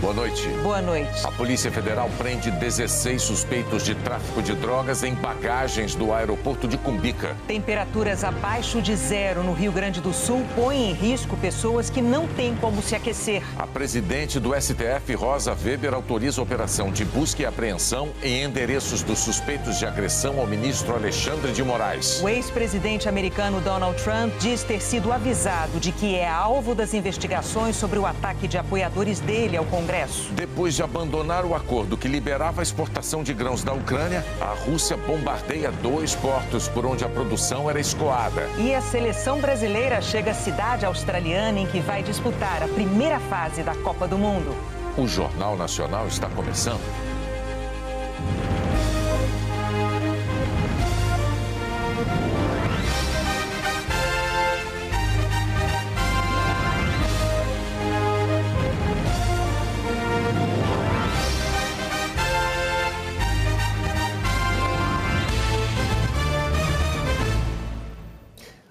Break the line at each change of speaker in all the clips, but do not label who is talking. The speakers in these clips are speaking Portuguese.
Boa noite.
Boa noite.
A Polícia Federal prende 16 suspeitos de tráfico de drogas em bagagens do aeroporto de Cumbica.
Temperaturas abaixo de zero no Rio Grande do Sul põem em risco pessoas que não têm como se aquecer.
A presidente do STF, Rosa Weber, autoriza a operação de busca e apreensão em endereços dos suspeitos de agressão ao ministro Alexandre de Moraes.
O ex-presidente americano Donald Trump diz ter sido avisado de que é alvo das investigações sobre o ataque de apoiadores dele ao Congresso. Congresso.
Depois de abandonar o acordo que liberava a exportação de grãos da Ucrânia, a Rússia bombardeia dois portos por onde a produção era escoada.
E a seleção brasileira chega à cidade australiana em que vai disputar a primeira fase da Copa do Mundo.
O Jornal Nacional está começando.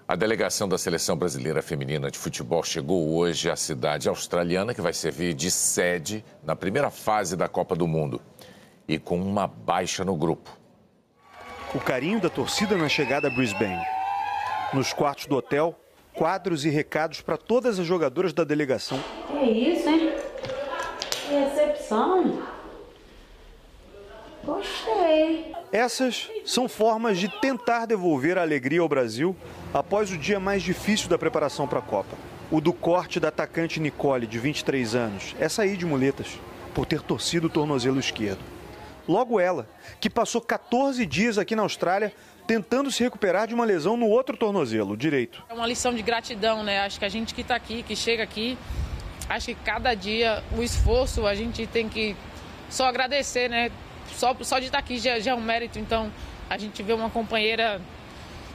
A delegação da Seleção Brasileira Feminina de Futebol chegou hoje à cidade australiana, que vai servir de sede na primeira fase da Copa do Mundo. E com uma baixa no grupo.
O carinho da torcida na chegada a Brisbane. Nos quartos do hotel, quadros e recados para todas as jogadoras da delegação.
Que isso, hein? Que recepção. Gostei.
Essas são formas de tentar devolver a alegria ao Brasil após o dia mais difícil da preparação para a Copa. O do corte da atacante Nicole, de 23 anos, é sair de muletas por ter torcido o tornozelo esquerdo. Logo ela, que passou 14 dias aqui na Austrália tentando se recuperar de uma lesão no outro tornozelo, direito.
É uma lição de gratidão, né? Acho que a gente que está aqui, que chega aqui, acho que cada dia o esforço a gente tem que só agradecer, né? Só, só de estar aqui já, já é um mérito. Então, a gente vê uma companheira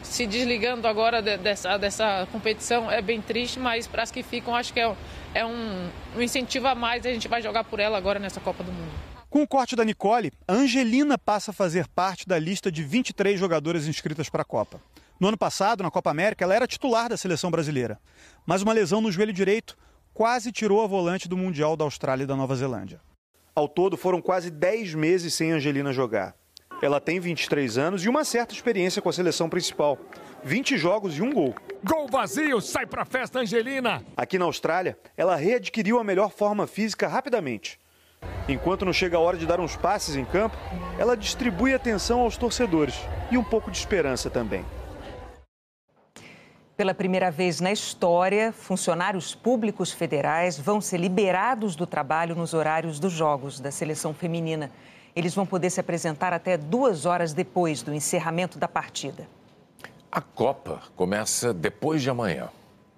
se desligando agora de, dessa, dessa competição é bem triste, mas para as que ficam, acho que é, é um, um incentivo a mais. A gente vai jogar por ela agora nessa Copa do Mundo.
Com o corte da Nicole, a Angelina passa a fazer parte da lista de 23 jogadoras inscritas para a Copa. No ano passado, na Copa América, ela era titular da seleção brasileira. Mas uma lesão no joelho direito quase tirou a volante do Mundial da Austrália e da Nova Zelândia. Ao todo, foram quase 10 meses sem Angelina jogar. Ela tem 23 anos e uma certa experiência com a seleção principal. 20 jogos e um gol.
Gol vazio, sai pra festa, Angelina!
Aqui na Austrália, ela readquiriu a melhor forma física rapidamente. Enquanto não chega a hora de dar uns passes em campo, ela distribui atenção aos torcedores e um pouco de esperança também.
Pela primeira vez na história, funcionários públicos federais vão ser liberados do trabalho nos horários dos jogos da seleção feminina. Eles vão poder se apresentar até duas horas depois do encerramento da partida.
A Copa começa depois de amanhã.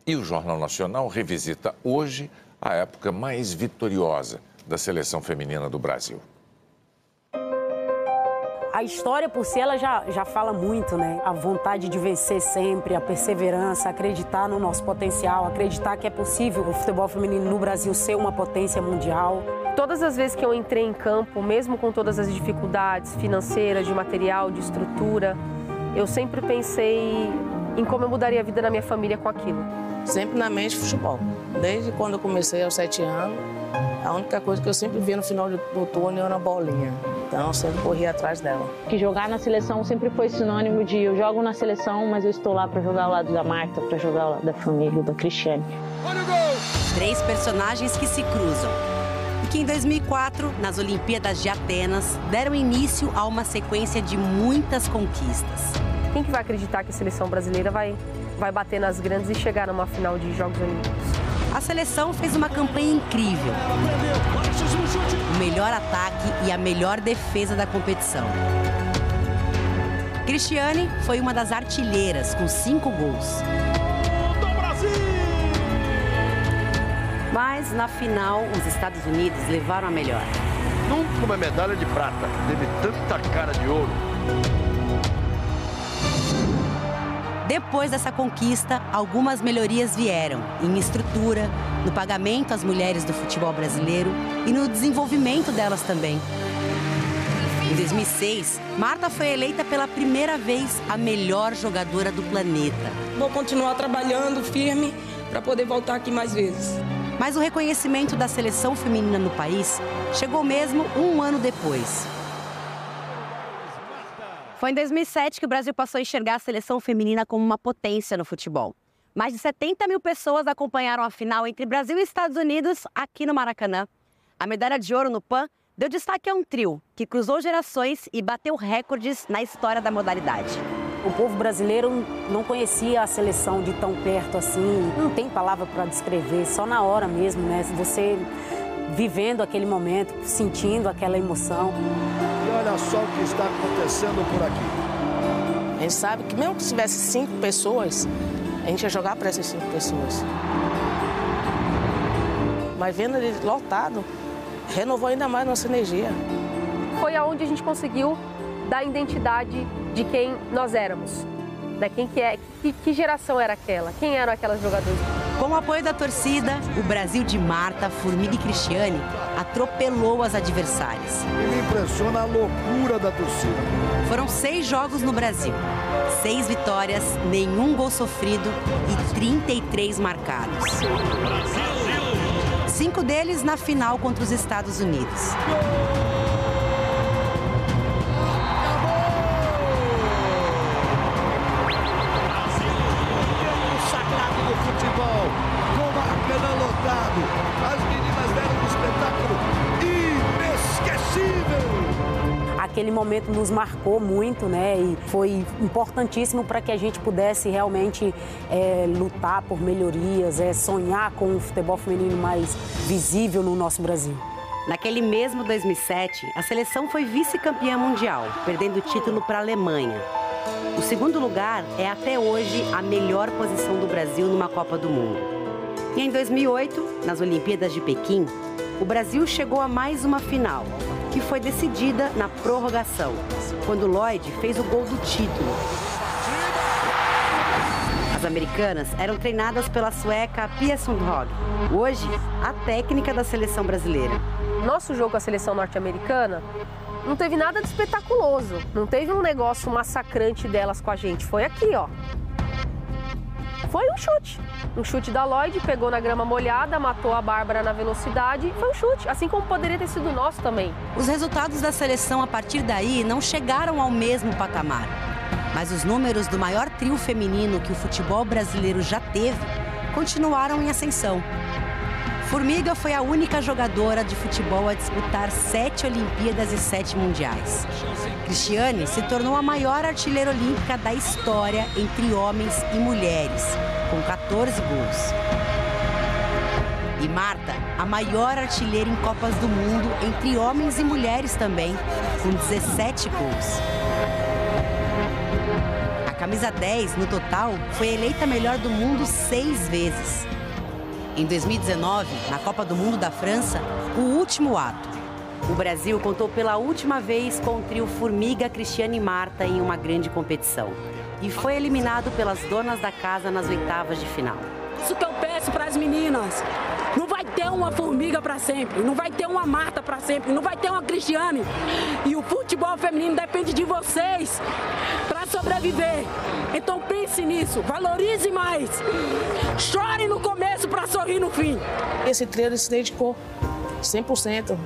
E o Jornal Nacional revisita hoje a época mais vitoriosa da seleção feminina do Brasil
a história por si ela já, já fala muito, né? A vontade de vencer sempre, a perseverança, acreditar no nosso potencial, acreditar que é possível o futebol feminino no Brasil ser uma potência mundial.
Todas as vezes que eu entrei em campo, mesmo com todas as dificuldades financeiras, de material, de estrutura, eu sempre pensei em como eu mudaria a vida da minha família com aquilo.
Sempre na mente futebol. Desde quando eu comecei aos sete anos, a única coisa que eu sempre via no final do túnel era a bolinha. Então eu sempre corri atrás dela.
Que jogar na seleção sempre foi sinônimo de eu jogo na seleção, mas eu estou lá para jogar ao lado da Marta, para jogar ao lado da família, da Cristiane.
Olha o gol! Três personagens que se cruzam. E que em 2004, nas Olimpíadas de Atenas, deram início a uma sequência de muitas conquistas.
Quem que vai acreditar que a seleção brasileira vai, vai bater nas grandes e chegar numa final de Jogos Olímpicos?
A seleção fez uma campanha incrível. O melhor ataque e a melhor defesa da competição. Cristiane foi uma das artilheiras, com cinco gols. Mas na final, os Estados Unidos levaram a melhor.
Nunca uma medalha de prata teve tanta cara de ouro.
Depois dessa conquista, algumas melhorias vieram em estrutura, no pagamento às mulheres do futebol brasileiro e no desenvolvimento delas também. Em 2006, Marta foi eleita pela primeira vez a melhor jogadora do planeta.
Vou continuar trabalhando firme para poder voltar aqui mais vezes.
Mas o reconhecimento da seleção feminina no país chegou mesmo um ano depois. Foi em 2007 que o Brasil passou a enxergar a seleção feminina como uma potência no futebol. Mais de 70 mil pessoas acompanharam a final entre Brasil e Estados Unidos aqui no Maracanã. A medalha de ouro no PAN deu destaque a um trio que cruzou gerações e bateu recordes na história da modalidade.
O povo brasileiro não conhecia a seleção de tão perto assim, não tem palavra para descrever, só na hora mesmo, né? Você vivendo aquele momento, sentindo aquela emoção.
Olha só o que está acontecendo por aqui.
A gente sabe que mesmo que tivesse cinco pessoas, a gente ia jogar para essas cinco pessoas. Mas vendo ele lotado, renovou ainda mais nossa energia.
Foi aonde a gente conseguiu dar identidade de quem nós éramos. Né? Quem que, é, que, que geração era aquela? Quem eram aquelas jogadoras?
Com o apoio da torcida, o Brasil de Marta, Formiga e Cristiane atropelou as adversárias.
Me impressiona a loucura da torcida.
Foram seis jogos no Brasil, seis vitórias, nenhum gol sofrido e 33 marcados. Cinco deles na final contra os Estados Unidos.
sagrado
Aquele momento nos marcou muito, né? E foi importantíssimo para que a gente pudesse realmente é, lutar por melhorias, é, sonhar com um futebol feminino mais visível no nosso Brasil.
Naquele mesmo 2007, a seleção foi vice-campeã mundial, perdendo o título para a Alemanha. O segundo lugar é até hoje a melhor posição do Brasil numa Copa do Mundo. E em 2008, nas Olimpíadas de Pequim, o Brasil chegou a mais uma final, que foi decidida na prorrogação, quando Lloyd fez o gol do título. As americanas eram treinadas pela sueca Pia Sundhage, hoje a técnica da seleção brasileira.
Nosso jogo com a seleção norte-americana não teve nada de espetaculoso. Não teve um negócio massacrante delas com a gente. Foi aqui, ó. Foi um chute. Um chute da Lloyd, pegou na grama molhada, matou a Bárbara na velocidade. Foi um chute, assim como poderia ter sido nosso também.
Os resultados da seleção a partir daí não chegaram ao mesmo patamar. Mas os números do maior trio feminino que o futebol brasileiro já teve continuaram em ascensão. Formiga foi a única jogadora de futebol a disputar sete Olimpíadas e sete Mundiais. Cristiane se tornou a maior artilheira olímpica da história entre homens e mulheres, com 14 gols. E Marta, a maior artilheira em Copas do Mundo entre homens e mulheres também, com 17 gols. A camisa 10, no total, foi eleita melhor do mundo seis vezes. Em 2019, na Copa do Mundo da França, o último ato. O Brasil contou pela última vez com o trio Formiga, Cristiane e Marta em uma grande competição. E foi eliminado pelas donas da casa nas oitavas de final.
Isso que eu peço para as meninas. Não vai ter uma formiga para sempre, não vai ter uma Marta para sempre, não vai ter uma Cristiane. E o futebol feminino depende de vocês para sobreviver. Então pense nisso, valorize mais. Chore no começo para sorrir no fim.
Esse treino se dedicou 100%.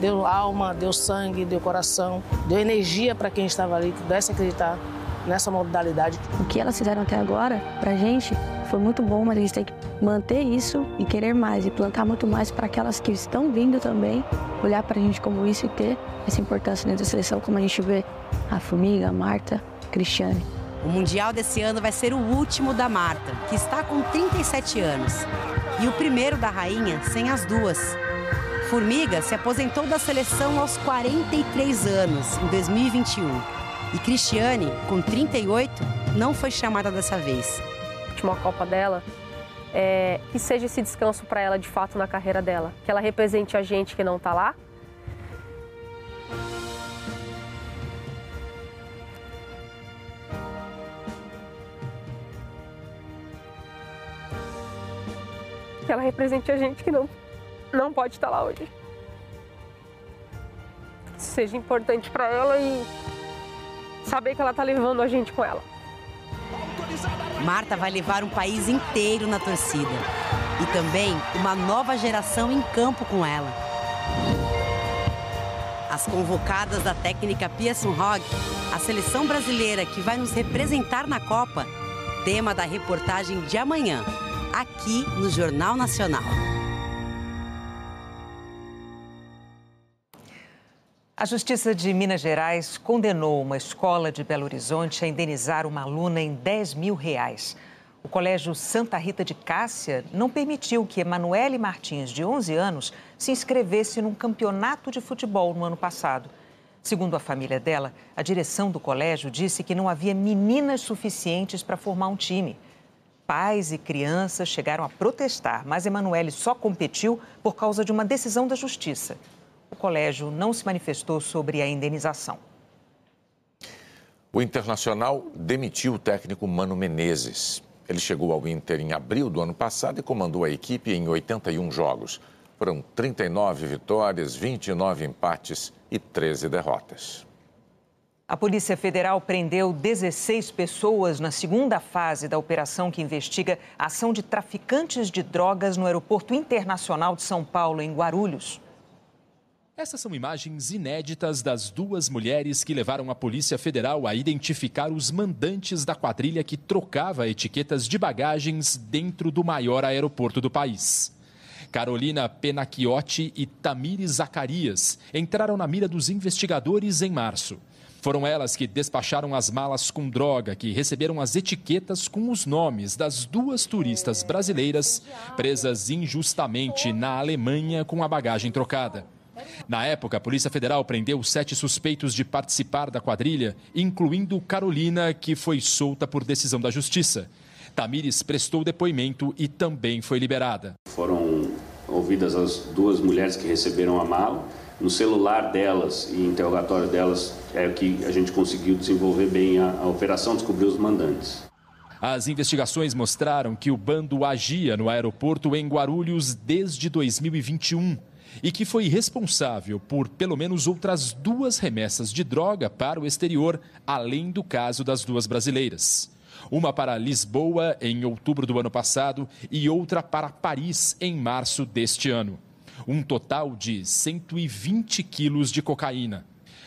Deu alma, deu sangue, deu coração, deu energia para quem estava ali, que pudesse acreditar nessa modalidade.
O que elas fizeram até agora, pra gente, foi muito bom, mas a gente tem que manter isso e querer mais e plantar muito mais para aquelas que estão vindo também, olhar pra gente como isso e ter essa importância dentro da seleção, como a gente vê a Formiga, a Marta, a Cristiane.
O Mundial desse ano vai ser o último da Marta, que está com 37 anos, e o primeiro da Rainha sem as duas. Formiga se aposentou da seleção aos 43 anos, em 2021. E Cristiane, com 38, não foi chamada dessa vez.
Última Copa dela, é, que seja esse descanso para ela de fato na carreira dela. Que ela represente a gente que não está lá. Que ela represente a gente que não, não pode estar lá hoje. Seja importante para ela e saber que ela está levando a gente com ela.
Marta vai levar um país inteiro na torcida. e também uma nova geração em campo com ela. As convocadas da técnica Pia Sunhog, a seleção brasileira que vai nos representar na Copa, tema da reportagem de amanhã, aqui no Jornal Nacional.
A Justiça de Minas Gerais condenou uma escola de Belo Horizonte a indenizar uma aluna em 10 mil reais. O Colégio Santa Rita de Cássia não permitiu que Emanuele Martins, de 11 anos, se inscrevesse num campeonato de futebol no ano passado. Segundo a família dela, a direção do colégio disse que não havia meninas suficientes para formar um time. Pais e crianças chegaram a protestar, mas Emanuele só competiu por causa de uma decisão da justiça. O colégio não se manifestou sobre a indenização.
O Internacional demitiu o técnico Mano Menezes. Ele chegou ao Inter em abril do ano passado e comandou a equipe em 81 jogos. Foram 39 vitórias, 29 empates e 13 derrotas.
A Polícia Federal prendeu 16 pessoas na segunda fase da operação que investiga a ação de traficantes de drogas no Aeroporto Internacional de São Paulo, em Guarulhos.
Essas são imagens inéditas das duas mulheres que levaram a Polícia Federal a identificar os mandantes da quadrilha que trocava etiquetas de bagagens dentro do maior aeroporto do país. Carolina Penacchiotti e Tamires Zacarias entraram na mira dos investigadores em março. Foram elas que despacharam as malas com droga que receberam as etiquetas com os nomes das duas turistas brasileiras presas injustamente na Alemanha com a bagagem trocada. Na época, a Polícia Federal prendeu sete suspeitos de participar da quadrilha, incluindo Carolina, que foi solta por decisão da Justiça. Tamires prestou depoimento e também foi liberada.
Foram ouvidas as duas mulheres que receberam a mala. No celular delas e interrogatório delas é que a gente conseguiu desenvolver bem a, a operação, descobrir os mandantes.
As investigações mostraram que o bando agia no aeroporto em Guarulhos desde 2021 e que foi responsável por pelo menos outras duas remessas de droga para o exterior, além do caso das duas brasileiras. Uma para Lisboa em outubro do ano passado e outra para Paris em março deste ano. Um total de 120 quilos de cocaína.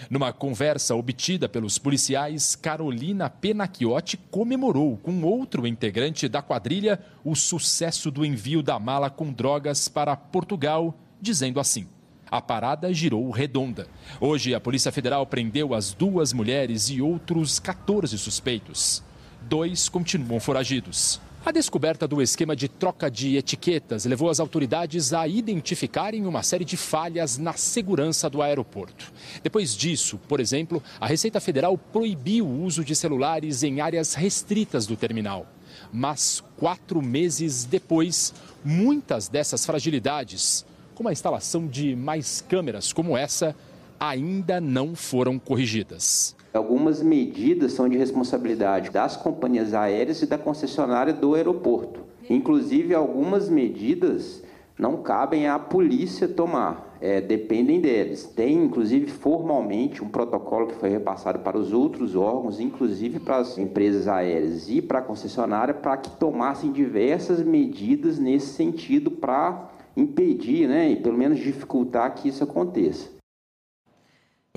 Numa conversa obtida pelos policiais, Carolina Penacchiotti comemorou com outro integrante da quadrilha o sucesso do envio da mala com drogas para Portugal dizendo assim: a parada girou redonda. Hoje, a Polícia Federal prendeu as duas mulheres e outros 14 suspeitos. Dois continuam foragidos. A descoberta do esquema de troca de etiquetas levou as autoridades a identificarem uma série de falhas na segurança do aeroporto. Depois disso, por exemplo, a Receita Federal proibiu o uso de celulares em áreas restritas do terminal. Mas quatro meses depois, muitas dessas fragilidades como a instalação de mais câmeras como essa, ainda não foram corrigidas.
Algumas medidas são de responsabilidade das companhias aéreas e da concessionária do aeroporto. Inclusive, algumas medidas não cabem à polícia tomar, é, dependem deles. Tem, inclusive, formalmente um protocolo que foi repassado para os outros órgãos, inclusive para as empresas aéreas e para a concessionária, para que tomassem diversas medidas nesse sentido para impedir, né, e pelo menos dificultar que isso aconteça.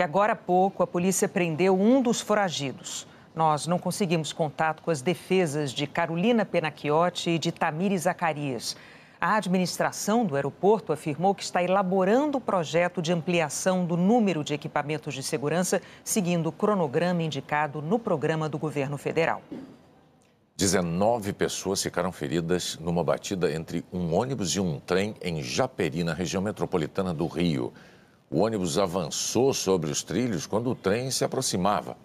E agora há pouco, a polícia prendeu um dos foragidos. Nós não conseguimos contato com as defesas de Carolina Penacchiotti e de Tamires Zacarias. A administração do aeroporto afirmou que está elaborando o projeto de ampliação do número de equipamentos de segurança, seguindo o cronograma indicado no programa do governo federal.
19 pessoas ficaram feridas numa batida entre um ônibus e um trem em Japeri, na região metropolitana do Rio. O ônibus avançou sobre os trilhos quando o trem se aproximava.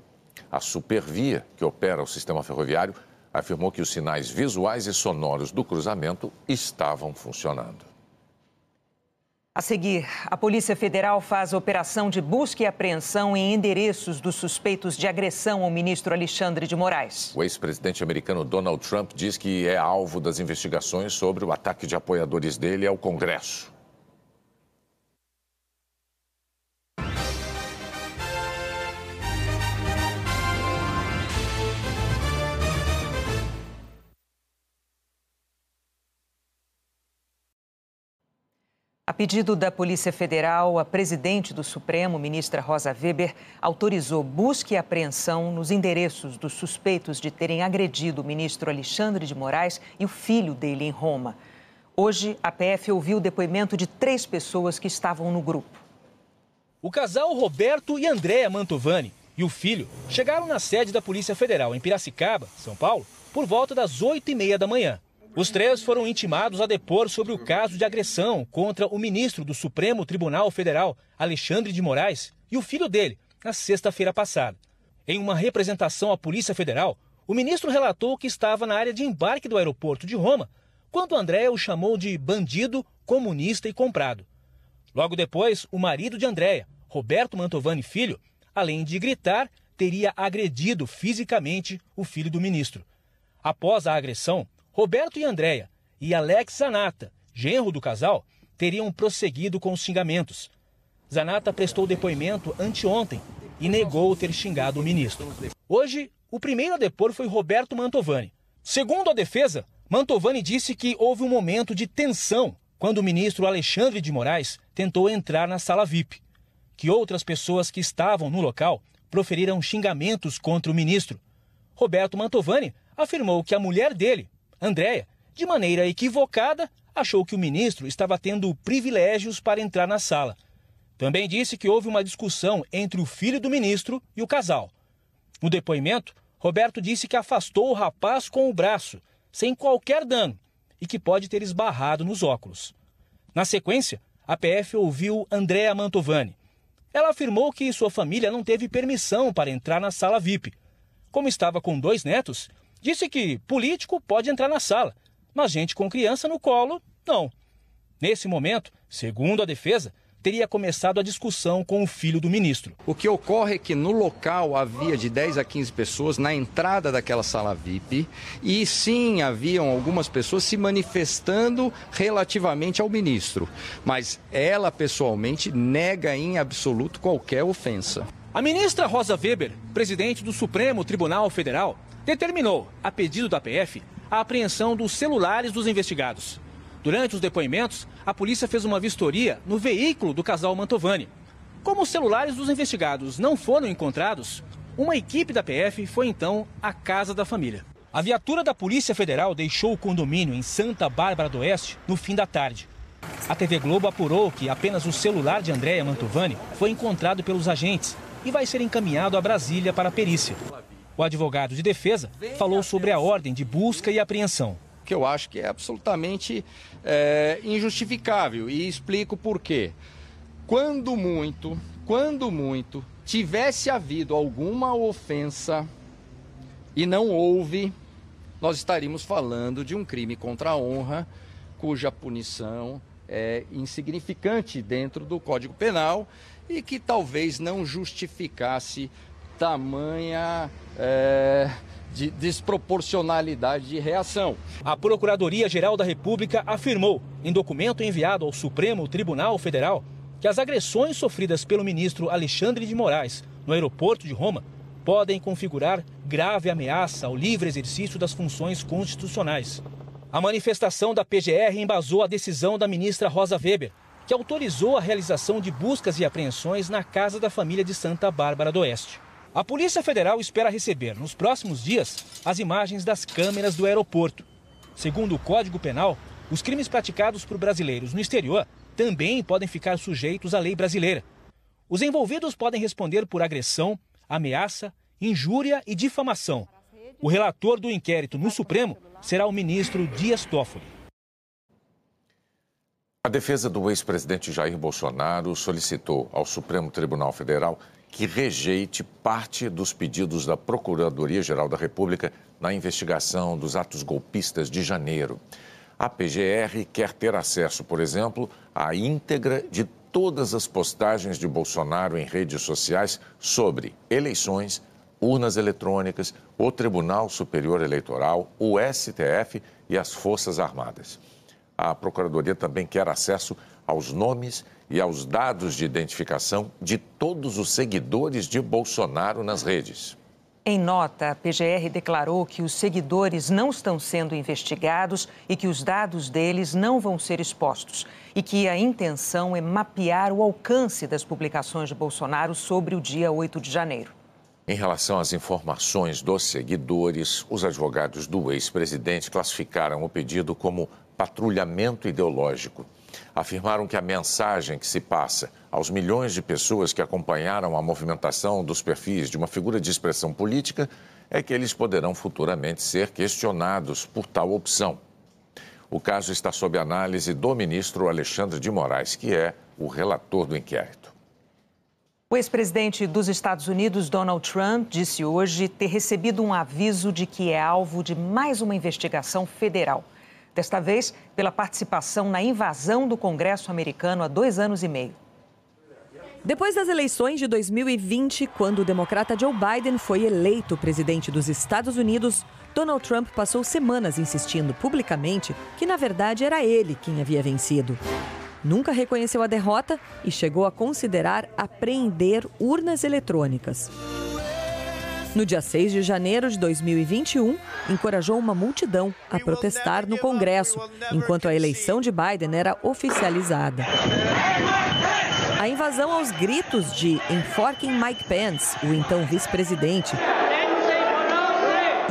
A Supervia, que opera o sistema ferroviário, afirmou que os sinais visuais e sonoros do cruzamento estavam funcionando.
A seguir, a Polícia Federal faz operação de busca e apreensão em endereços dos suspeitos de agressão ao ministro Alexandre de Moraes.
O ex-presidente americano Donald Trump diz que é alvo das investigações sobre o ataque de apoiadores dele ao Congresso.
Pedido da Polícia Federal, a presidente do Supremo, ministra Rosa Weber, autorizou busca e apreensão nos endereços dos suspeitos de terem agredido o ministro Alexandre de Moraes e o filho dele em Roma. Hoje, a PF ouviu o depoimento de três pessoas que estavam no grupo.
O casal Roberto e Andréa Mantovani e o filho chegaram na sede da Polícia Federal em Piracicaba, São Paulo, por volta das oito e meia da manhã. Os três foram intimados a depor sobre o caso de agressão contra o ministro do Supremo Tribunal Federal, Alexandre de Moraes, e o filho dele, na sexta-feira passada. Em uma representação à Polícia Federal, o ministro relatou que estava na área de embarque do aeroporto de Roma quando Andréa o chamou de bandido, comunista e comprado. Logo depois, o marido de Andréa, Roberto Mantovani Filho, além de gritar, teria agredido fisicamente o filho do ministro. Após a agressão, Roberto e Andréia e Alex Zanata, genro do casal, teriam prosseguido com os xingamentos. Zanata prestou depoimento anteontem e negou ter xingado o ministro. Hoje, o primeiro a depor foi Roberto Mantovani. Segundo a defesa, Mantovani disse que houve um momento de tensão quando o ministro Alexandre de Moraes tentou entrar na sala VIP. Que outras pessoas que estavam no local proferiram xingamentos contra o ministro. Roberto Mantovani afirmou que a mulher dele, Andréia, de maneira equivocada, achou que o ministro estava tendo privilégios para entrar na sala. Também disse que houve uma discussão entre o filho do ministro e o casal. No depoimento, Roberto disse que afastou o rapaz com o braço, sem qualquer dano, e que pode ter esbarrado nos óculos. Na sequência, a PF ouviu Andréa Mantovani. Ela afirmou que sua família não teve permissão para entrar na sala VIP. Como estava com dois netos, disse que político pode entrar na sala, mas gente com criança no colo, não. Nesse momento, segundo a defesa, teria começado a discussão com o filho do ministro.
O que ocorre é que no local havia de 10 a 15 pessoas na entrada daquela sala VIP e sim haviam algumas pessoas se manifestando relativamente ao ministro, mas ela pessoalmente nega em absoluto qualquer ofensa.
A ministra Rosa Weber, presidente do Supremo Tribunal Federal, determinou, a pedido da PF, a apreensão dos celulares dos investigados. Durante os depoimentos, a polícia fez uma vistoria no veículo do casal Mantovani. Como os celulares dos investigados não foram encontrados, uma equipe da PF foi então à casa da família. A viatura da Polícia Federal deixou o condomínio em Santa Bárbara do Oeste no fim da tarde. A TV Globo apurou que apenas o celular de Andréa Mantovani foi encontrado pelos agentes e vai ser encaminhado a Brasília para a perícia. O advogado de defesa falou sobre a ordem de busca e apreensão.
Que eu acho que é absolutamente é, injustificável e explico por quê. Quando muito, quando muito, tivesse havido alguma ofensa e não houve, nós estaríamos falando de um crime contra a honra, cuja punição é insignificante dentro do Código Penal e que talvez não justificasse tamanha é, de desproporcionalidade de reação.
A Procuradoria-Geral da República afirmou, em documento enviado ao Supremo Tribunal Federal, que as agressões sofridas pelo ministro Alexandre de Moraes no aeroporto de Roma podem configurar grave ameaça ao livre exercício das funções constitucionais. A manifestação da PGR embasou a decisão da ministra Rosa Weber, que autorizou a realização de buscas e apreensões na casa da família de Santa Bárbara do Oeste. A Polícia Federal espera receber, nos próximos dias, as imagens das câmeras do aeroporto. Segundo o Código Penal, os crimes praticados por brasileiros no exterior também podem ficar sujeitos à lei brasileira. Os envolvidos podem responder por agressão, ameaça, injúria e difamação. O relator do inquérito no Supremo será o ministro Dias Toffoli.
Defesa do ex-presidente Jair Bolsonaro solicitou ao Supremo Tribunal Federal que rejeite parte dos pedidos da Procuradoria-Geral da República na investigação dos atos golpistas de janeiro. A PGR quer ter acesso, por exemplo, à íntegra de todas as postagens de Bolsonaro em redes sociais sobre eleições, urnas eletrônicas, o Tribunal Superior Eleitoral, o STF e as Forças Armadas. A Procuradoria também quer acesso aos nomes e aos dados de identificação de todos os seguidores de Bolsonaro nas redes.
Em nota, a PGR declarou que os seguidores não estão sendo investigados e que os dados deles não vão ser expostos. E que a intenção é mapear o alcance das publicações de Bolsonaro sobre o dia 8 de janeiro.
Em relação às informações dos seguidores, os advogados do ex-presidente classificaram o pedido como patrulhamento ideológico. Afirmaram que a mensagem que se passa aos milhões de pessoas que acompanharam a movimentação dos perfis de uma figura de expressão política é que eles poderão futuramente ser questionados por tal opção. O caso está sob análise do ministro Alexandre de Moraes, que é o relator do inquérito.
O ex-presidente dos Estados Unidos, Donald Trump, disse hoje ter recebido um aviso de que é alvo de mais uma investigação federal. Desta vez, pela participação na invasão do Congresso americano há dois anos e meio.
Depois das eleições de 2020, quando o democrata Joe Biden foi eleito presidente dos Estados Unidos, Donald Trump passou semanas insistindo publicamente que, na verdade, era ele quem havia vencido. Nunca reconheceu a derrota e chegou a considerar apreender urnas eletrônicas. No dia 6 de janeiro de 2021, encorajou uma multidão a protestar no Congresso, enquanto a eleição de Biden era oficializada. A invasão aos gritos de Enforcing Mike Pence, o então vice-presidente,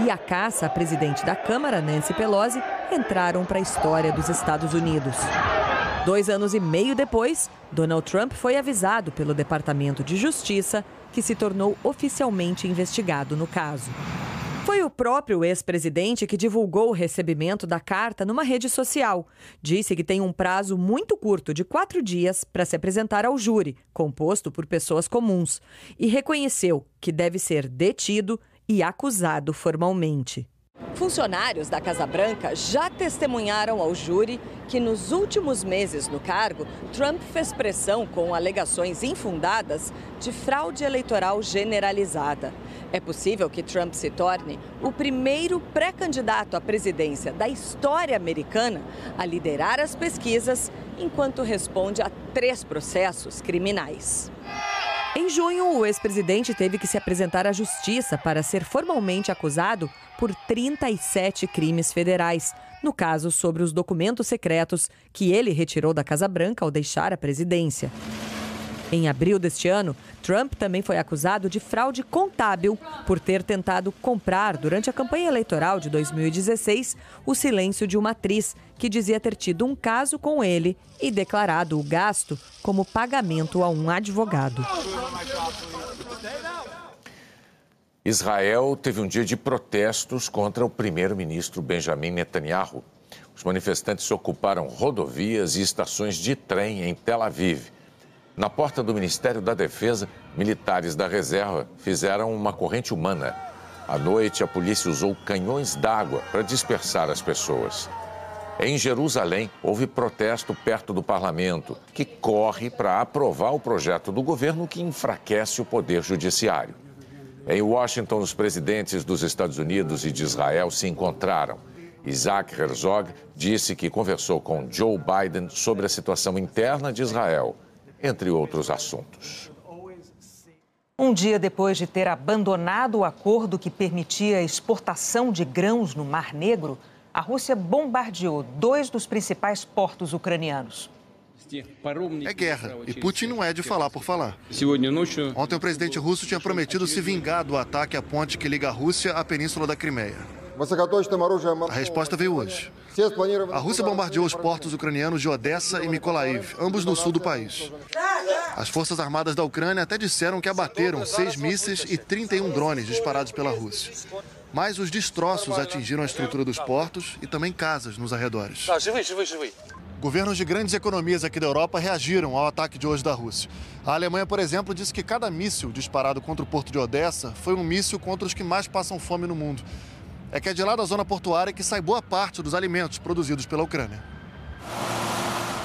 e a caça à presidente da Câmara, Nancy Pelosi, entraram para a história dos Estados Unidos. Dois anos e meio depois, Donald Trump foi avisado pelo Departamento de Justiça que se tornou oficialmente investigado no caso. Foi o próprio ex-presidente que divulgou o recebimento da carta numa rede social. Disse que tem um prazo muito curto de quatro dias para se apresentar ao júri, composto por pessoas comuns, e reconheceu que deve ser detido e acusado formalmente. Funcionários da Casa Branca já testemunharam ao júri que nos últimos meses no cargo, Trump fez pressão com alegações infundadas de fraude eleitoral generalizada. É possível que Trump se torne o primeiro pré-candidato à presidência da história americana a liderar as pesquisas enquanto responde a três processos criminais. Em junho, o ex-presidente teve que se apresentar à justiça para ser formalmente acusado por 37 crimes federais, no caso sobre os documentos secretos que ele retirou da Casa Branca ao deixar a presidência. Em abril deste ano, Trump também foi acusado de fraude contábil por ter tentado comprar, durante a campanha eleitoral de 2016, o silêncio de uma atriz que dizia ter tido um caso com ele e declarado o gasto como pagamento a um advogado.
Israel teve um dia de protestos contra o primeiro-ministro Benjamin Netanyahu. Os manifestantes ocuparam rodovias e estações de trem em Tel Aviv. Na porta do Ministério da Defesa, militares da reserva fizeram uma corrente humana. À noite, a polícia usou canhões d'água para dispersar as pessoas. Em Jerusalém, houve protesto perto do parlamento, que corre para aprovar o projeto do governo que enfraquece o poder judiciário. Em Washington, os presidentes dos Estados Unidos e de Israel se encontraram. Isaac Herzog disse que conversou com Joe Biden sobre a situação interna de Israel entre outros assuntos.
Um dia depois de ter abandonado o acordo que permitia a exportação de grãos no Mar Negro, a Rússia bombardeou dois dos principais portos ucranianos.
É guerra e Putin não é de falar por falar. Ontem o presidente russo tinha prometido se vingar do ataque à ponte que liga a Rússia à península da Crimeia. A resposta veio hoje. A Rússia bombardeou os portos ucranianos de Odessa e Mykolaiv, ambos no sul do país. As Forças Armadas da Ucrânia até disseram que abateram seis mísseis e 31 drones disparados pela Rússia. Mas os destroços atingiram a estrutura dos portos e também casas nos arredores. Governos de grandes economias aqui da Europa reagiram ao ataque de hoje da Rússia. A Alemanha, por exemplo, disse que cada míssil disparado contra o porto de Odessa foi um míssil contra os que mais passam fome no mundo é que é de lá da zona portuária que sai boa parte dos alimentos produzidos pela Ucrânia.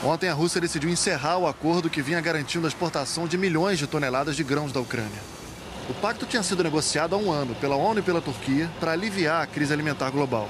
Ontem a Rússia decidiu encerrar o acordo que vinha garantindo a exportação de milhões de toneladas de grãos da Ucrânia. O pacto tinha sido negociado há um ano pela ONU e pela Turquia para aliviar a crise alimentar global.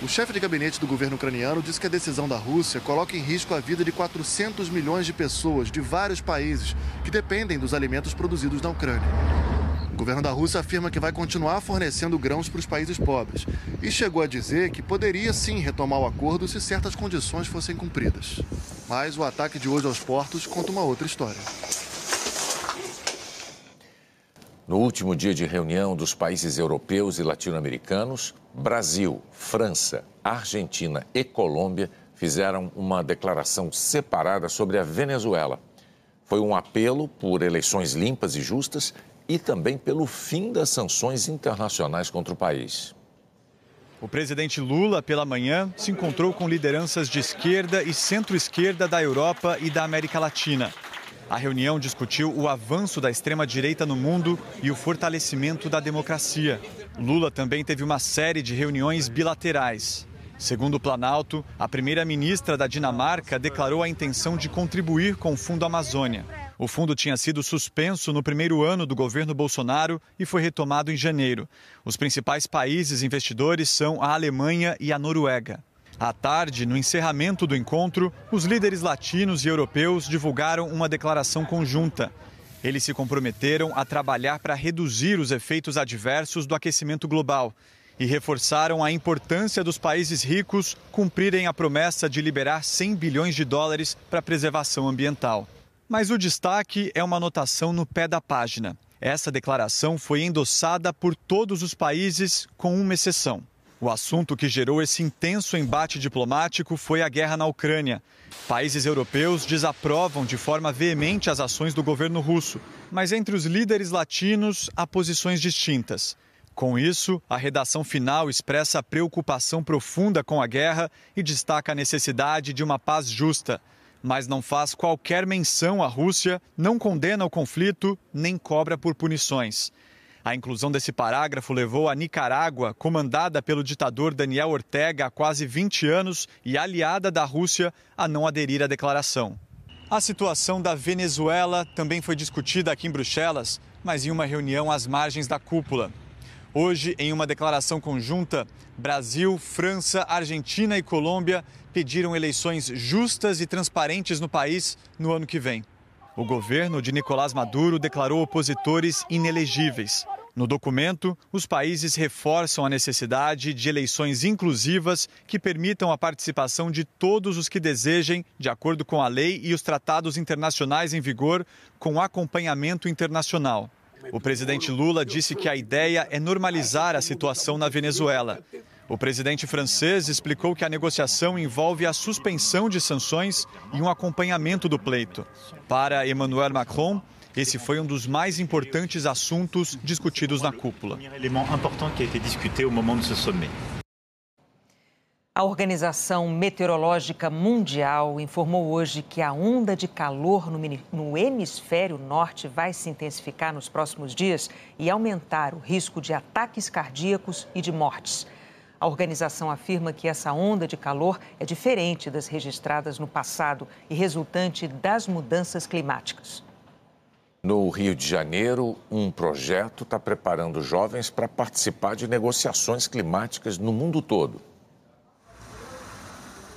O chefe de gabinete do governo ucraniano disse que a decisão da Rússia coloca em risco a vida de 400 milhões de pessoas de vários países que dependem dos alimentos produzidos na Ucrânia. Governo da Rússia afirma que vai continuar fornecendo grãos para os países pobres e chegou a dizer que poderia sim retomar o acordo se certas condições fossem cumpridas. Mas o ataque de hoje aos portos conta uma outra história.
No último dia de reunião dos países europeus e latino-americanos, Brasil, França, Argentina e Colômbia fizeram uma declaração separada sobre a Venezuela. Foi um apelo por eleições limpas e justas e também pelo fim das sanções internacionais contra o país.
O presidente Lula, pela manhã, se encontrou com lideranças de esquerda e centro-esquerda da Europa e da América Latina. A reunião discutiu o avanço da extrema-direita no mundo e o fortalecimento da democracia. Lula também teve uma série de reuniões bilaterais. Segundo o Planalto, a primeira-ministra da Dinamarca declarou a intenção de contribuir com o Fundo Amazônia. O fundo tinha sido suspenso no primeiro ano do governo Bolsonaro e foi retomado em janeiro. Os principais países investidores são a Alemanha e a Noruega. À tarde, no encerramento do encontro, os líderes latinos e europeus divulgaram uma declaração conjunta. Eles se comprometeram a trabalhar para reduzir os efeitos adversos do aquecimento global e reforçaram a importância dos países ricos cumprirem a promessa de liberar 100 bilhões de dólares para a preservação ambiental. Mas o destaque é uma anotação no pé da página. Essa declaração foi endossada por todos os países, com uma exceção. O assunto que gerou esse intenso embate diplomático foi a guerra na Ucrânia. Países europeus desaprovam de forma veemente as ações do governo russo, mas entre os líderes latinos há posições distintas. Com isso, a redação final expressa preocupação profunda com a guerra e destaca a necessidade de uma paz justa mas não faz qualquer menção à Rússia, não condena o conflito, nem cobra por punições. A inclusão desse parágrafo levou a Nicarágua, comandada pelo ditador Daniel Ortega há quase 20 anos e aliada da Rússia, a não aderir à declaração. A situação da Venezuela também foi discutida aqui em Bruxelas, mas em uma reunião às margens da cúpula. Hoje, em uma declaração conjunta, Brasil, França, Argentina e Colômbia pediram eleições justas e transparentes no país no ano que vem. O governo de Nicolás Maduro declarou opositores inelegíveis. No documento, os países reforçam a necessidade de eleições inclusivas que permitam a participação de todos os que desejem, de acordo com a lei e os tratados internacionais em vigor, com acompanhamento internacional. O presidente Lula disse que a ideia é normalizar a situação na Venezuela. O presidente francês explicou que a negociação envolve a suspensão de sanções e um acompanhamento do pleito. Para Emmanuel Macron, esse foi um dos mais importantes assuntos discutidos na cúpula.
A Organização Meteorológica Mundial informou hoje que a onda de calor no hemisfério norte vai se intensificar nos próximos dias e aumentar o risco de ataques cardíacos e de mortes. A organização afirma que essa onda de calor é diferente das registradas no passado e resultante das mudanças climáticas.
No Rio de Janeiro, um projeto está preparando jovens para participar de negociações climáticas no mundo todo.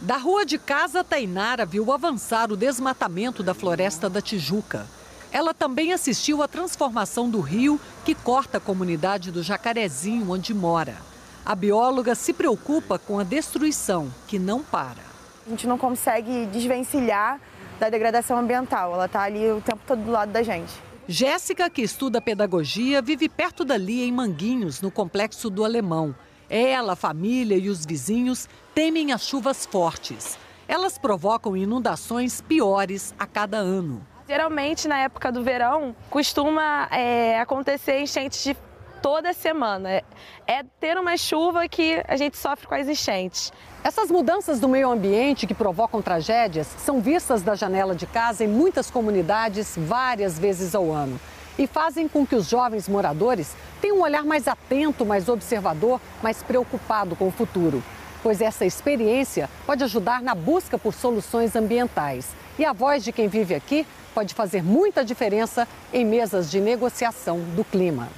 Da rua de casa, Tainara viu avançar o desmatamento da floresta da Tijuca. Ela também assistiu à transformação do rio que corta a comunidade do Jacarezinho, onde mora. A bióloga se preocupa com a destruição, que não para.
A gente não consegue desvencilhar da degradação ambiental. Ela está ali o tempo todo do lado da gente.
Jéssica, que estuda pedagogia, vive perto dali em Manguinhos, no complexo do Alemão. Ela, a família e os vizinhos temem as chuvas fortes. Elas provocam inundações piores a cada ano.
Geralmente, na época do verão, costuma é, acontecer enchentes de toda semana. É, é ter uma chuva que a gente sofre com as enchentes.
Essas mudanças do meio ambiente que provocam tragédias são vistas da janela de casa em muitas comunidades várias vezes ao ano e fazem com que os jovens moradores tenham um olhar mais atento, mais observador, mais preocupado com o futuro. Pois essa experiência pode ajudar na busca por soluções ambientais. E a voz de quem vive aqui pode fazer muita diferença em mesas de negociação do clima.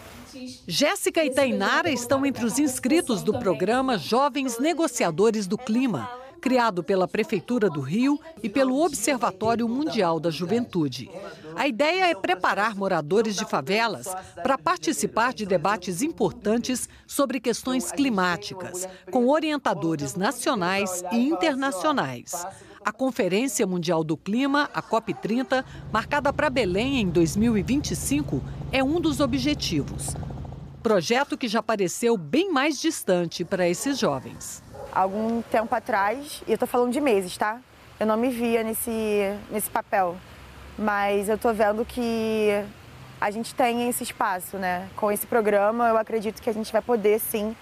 Jéssica e Tainara estão entre os inscritos do programa Jovens Negociadores do Clima criado pela Prefeitura do Rio e pelo Observatório Mundial da Juventude. A ideia é preparar moradores de favelas para participar de debates importantes sobre questões climáticas, com orientadores nacionais e internacionais. A Conferência Mundial do Clima, a COP30, marcada para Belém em 2025, é um dos objetivos. Projeto que já pareceu bem mais distante para esses jovens.
Algum tempo atrás, e eu estou falando de meses, tá? Eu não me via nesse, nesse papel, mas eu estou vendo que a gente tem esse espaço, né? Com esse programa, eu acredito que a gente vai poder, sim,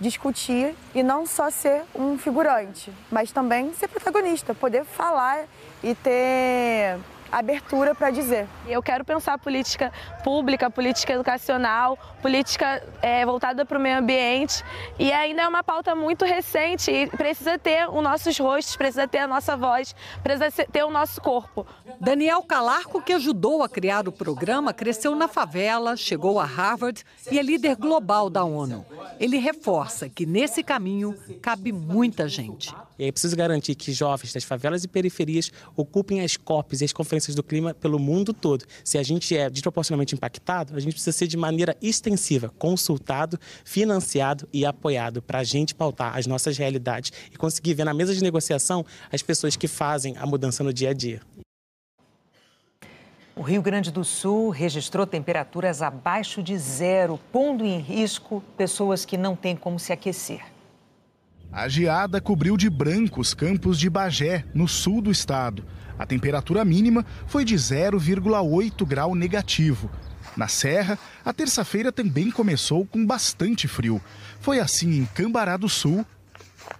discutir e não só ser um figurante, mas também ser protagonista, poder falar e ter abertura para dizer.
Eu quero pensar política pública, política educacional, política é, voltada para o meio ambiente e ainda é uma pauta muito recente e precisa ter os nossos rostos, precisa ter a nossa voz, precisa ter o nosso corpo.
Daniel Calarco, que ajudou a criar o programa, cresceu na favela, chegou a Harvard e é líder global da ONU. Ele reforça que nesse caminho cabe muita gente.
E é preciso garantir que jovens das favelas e periferias ocupem as COPs e as conferências do clima pelo mundo todo. Se a gente é desproporcionalmente impactado, a gente precisa ser de maneira extensiva, consultado, financiado e apoiado para a gente pautar as nossas realidades e conseguir ver na mesa de negociação as pessoas que fazem a mudança no dia a dia.
O Rio Grande do Sul registrou temperaturas abaixo de zero, pondo em risco pessoas que não têm como se aquecer.
A geada cobriu de branco os campos de Bagé, no sul do estado. A temperatura mínima foi de 0,8 grau negativo. Na Serra, a terça-feira também começou com bastante frio. Foi assim em Cambará do Sul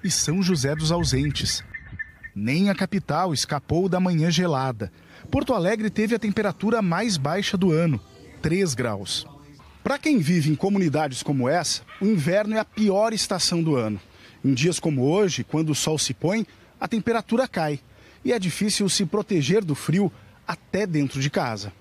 e São José dos Ausentes. Nem a capital escapou da manhã gelada. Porto Alegre teve a temperatura mais baixa do ano, 3 graus. Para quem vive em comunidades como essa, o inverno é a pior estação do ano. Em dias como hoje, quando o sol se põe, a temperatura cai e é difícil se proteger do frio até dentro de casa.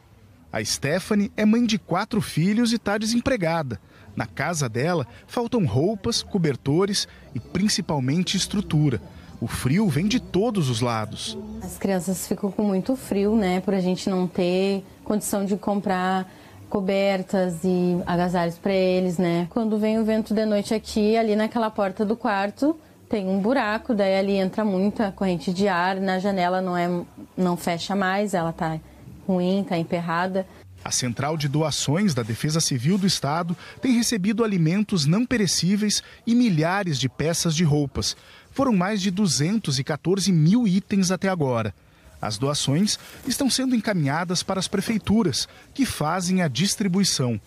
A Stephanie é mãe de quatro filhos e está desempregada. Na casa dela faltam roupas, cobertores e principalmente estrutura. O frio vem de todos os lados.
As crianças ficam com muito frio, né? Por a gente não ter condição de comprar cobertas e agasalhos para eles, né? Quando vem o vento de noite aqui, ali naquela porta do quarto, tem um buraco, daí ali entra muita corrente de ar, na janela não é não fecha mais, ela tá ruim, tá emperrada.
A Central de Doações da Defesa Civil do Estado tem recebido alimentos não perecíveis e milhares de peças de roupas. Foram mais de 214 mil itens até agora. As doações estão sendo encaminhadas para as prefeituras, que fazem a distribuição.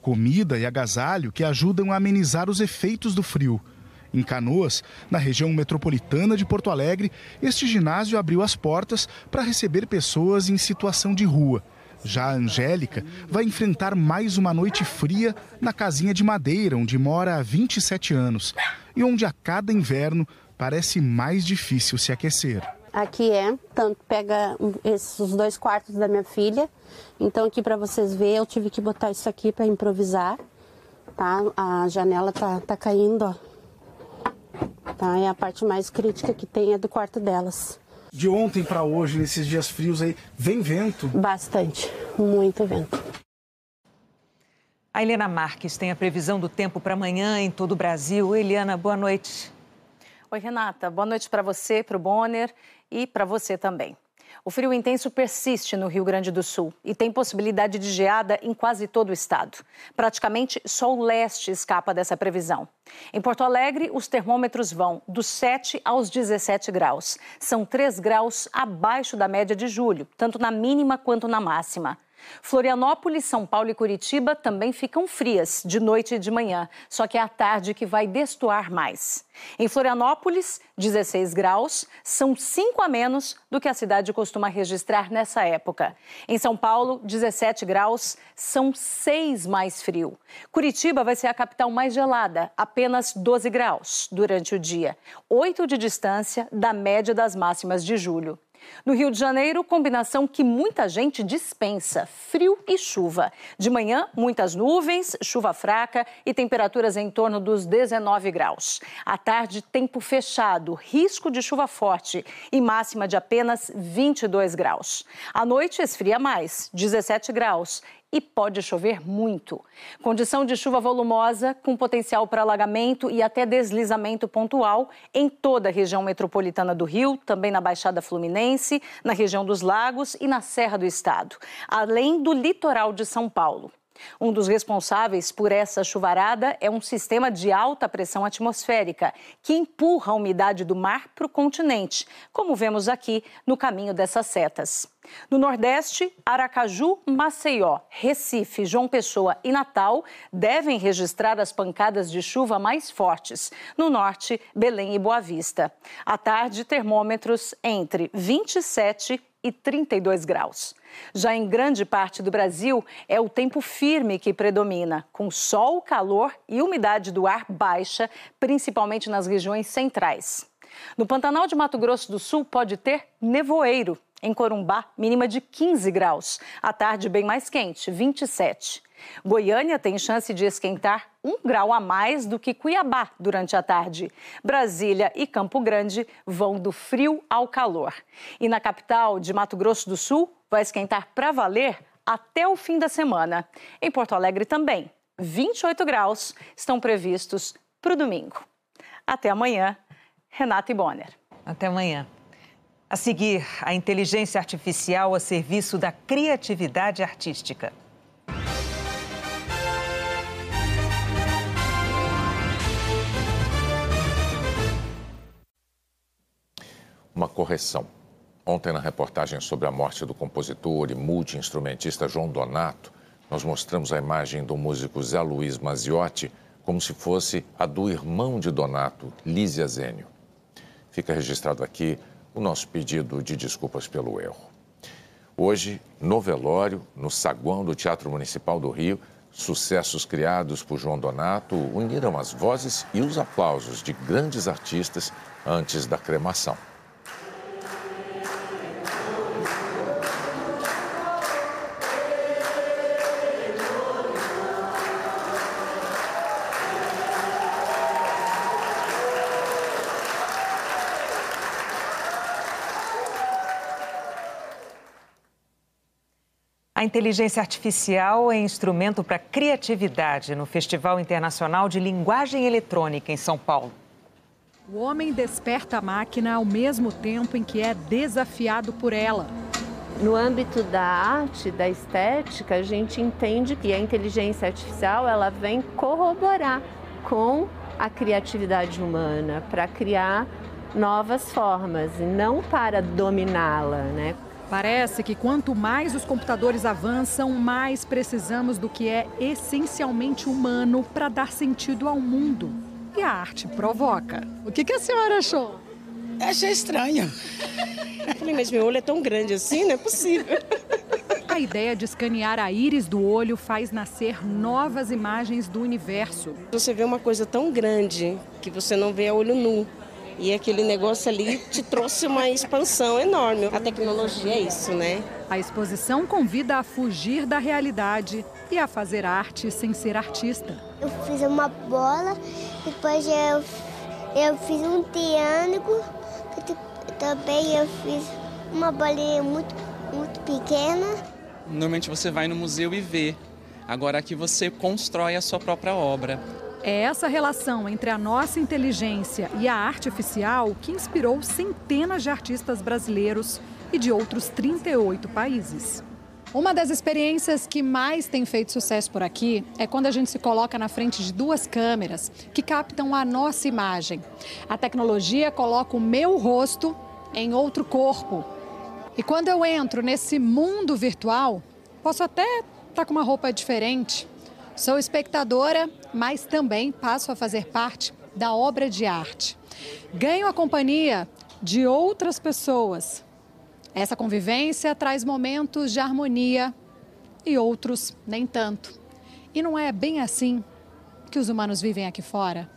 Comida e agasalho que ajudam a amenizar os efeitos do frio. Em Canoas, na região metropolitana de Porto Alegre, este ginásio abriu as portas para receber pessoas em situação de rua. Já a Angélica vai enfrentar mais uma noite fria na casinha de madeira, onde mora há 27 anos, e onde a cada inverno parece mais difícil se aquecer.
Aqui é, tanto pega esses dois quartos da minha filha. Então aqui para vocês verem, eu tive que botar isso aqui para improvisar, tá? A janela tá, tá caindo, ó. Tá? É a parte mais crítica que tem é do quarto delas.
De ontem para hoje, nesses dias frios aí, vem vento?
Bastante, muito vento.
A Helena Marques tem a previsão do tempo para amanhã em todo o Brasil. Eliana, boa noite.
Oi, Renata. Boa noite para você, para o Bonner e para você também. O frio intenso persiste no Rio Grande do Sul e tem possibilidade de geada em quase todo o estado. Praticamente só o leste escapa dessa previsão. Em Porto Alegre, os termômetros vão dos 7 aos 17 graus. São 3 graus abaixo da média de julho, tanto na mínima quanto na máxima. Florianópolis, São Paulo e Curitiba também ficam frias de noite e de manhã, só que é à tarde que vai destoar mais. Em Florianópolis, 16 graus, são 5 a menos do que a cidade costuma registrar nessa época. Em São Paulo, 17 graus, são 6 mais frio. Curitiba vai ser a capital mais gelada, apenas 12 graus durante o dia, 8 de distância da média das máximas de julho. No Rio de Janeiro, combinação que muita gente dispensa: frio e chuva. De manhã, muitas nuvens, chuva fraca e temperaturas em torno dos 19 graus. À tarde, tempo fechado, risco de chuva forte e máxima de apenas 22 graus. À noite, esfria mais, 17 graus e pode chover muito. Condição de chuva volumosa, com potencial para alagamento e até deslizamento pontual em toda a região metropolitana do Rio, também na Baixada Fluminense, na região dos Lagos e na Serra do Estado, além do litoral de São Paulo. Um dos responsáveis por essa chuvarada é um sistema de alta pressão atmosférica que empurra a umidade do mar para o continente, como vemos aqui no caminho dessas setas. No Nordeste, Aracaju, Maceió, Recife, João Pessoa e Natal devem registrar as pancadas de chuva mais fortes. No Norte, Belém e Boa Vista. À tarde, termômetros entre 27 e 32 graus. Já em grande parte do Brasil, é o tempo firme que predomina, com sol, calor e umidade do ar baixa, principalmente nas regiões centrais. No Pantanal de Mato Grosso do Sul, pode ter nevoeiro. Em Corumbá, mínima de 15 graus. À tarde, bem mais quente, 27. Goiânia tem chance de esquentar um grau a mais do que Cuiabá durante a tarde. Brasília e Campo Grande vão do frio ao calor. E na capital de Mato Grosso do Sul, vai esquentar para valer até o fim da semana. Em Porto Alegre também, 28 graus estão previstos para o domingo. Até amanhã, Renata e Bonner.
Até amanhã. A seguir, a inteligência artificial a serviço da criatividade artística.
Uma correção. Ontem, na reportagem sobre a morte do compositor e multi-instrumentista João Donato, nós mostramos a imagem do músico Zé Luiz Maziotti como se fosse a do irmão de Donato, Lísia Zênio. Fica registrado aqui o nosso pedido de desculpas pelo erro. Hoje, no velório, no saguão do Teatro Municipal do Rio, sucessos criados por João Donato uniram as vozes e os aplausos de grandes artistas antes da cremação.
A inteligência artificial é instrumento para criatividade no Festival Internacional de Linguagem Eletrônica em São Paulo.
O homem desperta a máquina ao mesmo tempo em que é desafiado por ela.
No âmbito da arte, da estética, a gente entende que a inteligência artificial ela vem corroborar com a criatividade humana para criar novas formas e não para dominá-la, né?
Parece que quanto mais os computadores avançam, mais precisamos do que é essencialmente humano para dar sentido ao mundo. E a arte provoca. O que, que a senhora achou?
Achei estranho. Falei, mas meu olho é tão grande assim, não é possível.
A ideia de escanear a íris do olho faz nascer novas imagens do universo.
Você vê uma coisa tão grande que você não vê a olho nu. E aquele negócio ali te trouxe uma expansão enorme. A tecnologia é isso, né?
A exposição convida a fugir da realidade e a fazer arte sem ser artista.
Eu fiz uma bola, depois eu, eu fiz um triângulo, também eu fiz uma bolinha muito, muito pequena.
Normalmente você vai no museu e vê. Agora aqui você constrói a sua própria obra.
É essa relação entre a nossa inteligência e a artificial que inspirou centenas de artistas brasileiros e de outros 38 países. Uma das experiências que mais tem feito sucesso por aqui é quando a gente se coloca na frente de duas câmeras que captam a nossa imagem. A tecnologia coloca o meu rosto em outro corpo. E quando eu entro nesse mundo virtual, posso até estar tá com uma roupa diferente, Sou espectadora, mas também passo a fazer parte da obra de arte. Ganho a companhia de outras pessoas. Essa convivência traz momentos de harmonia e outros nem tanto. E não é bem assim que os humanos vivem aqui fora?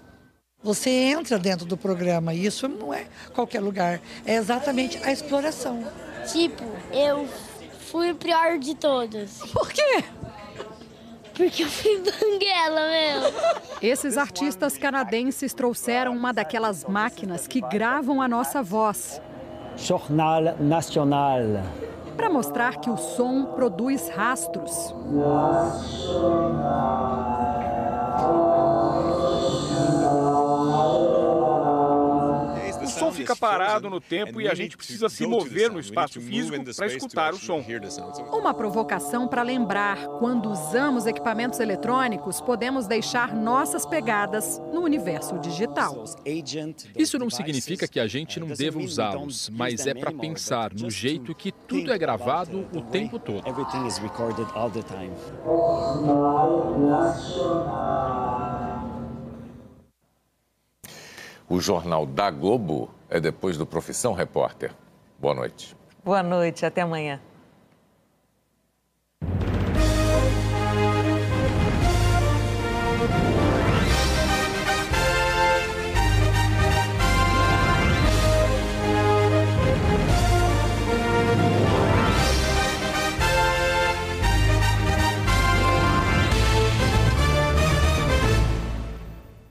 Você entra dentro do programa, e isso não é qualquer lugar, é exatamente a exploração.
Tipo, eu fui o pior de todos.
Por quê?
Porque eu fui banguela mesmo.
Esses artistas canadenses trouxeram uma daquelas máquinas que gravam a nossa voz.
Jornal Nacional.
Para mostrar que o som produz rastros.
O fica parado no tempo e a gente precisa se mover no espaço físico para escutar o som.
Uma provocação para lembrar: quando usamos equipamentos eletrônicos, podemos deixar nossas pegadas no universo digital.
Isso não significa que a gente não deva usá-los, mas é para pensar no jeito que tudo é gravado o tempo todo.
O Jornal da Globo é depois do Profissão Repórter. Boa noite.
Boa noite, até amanhã.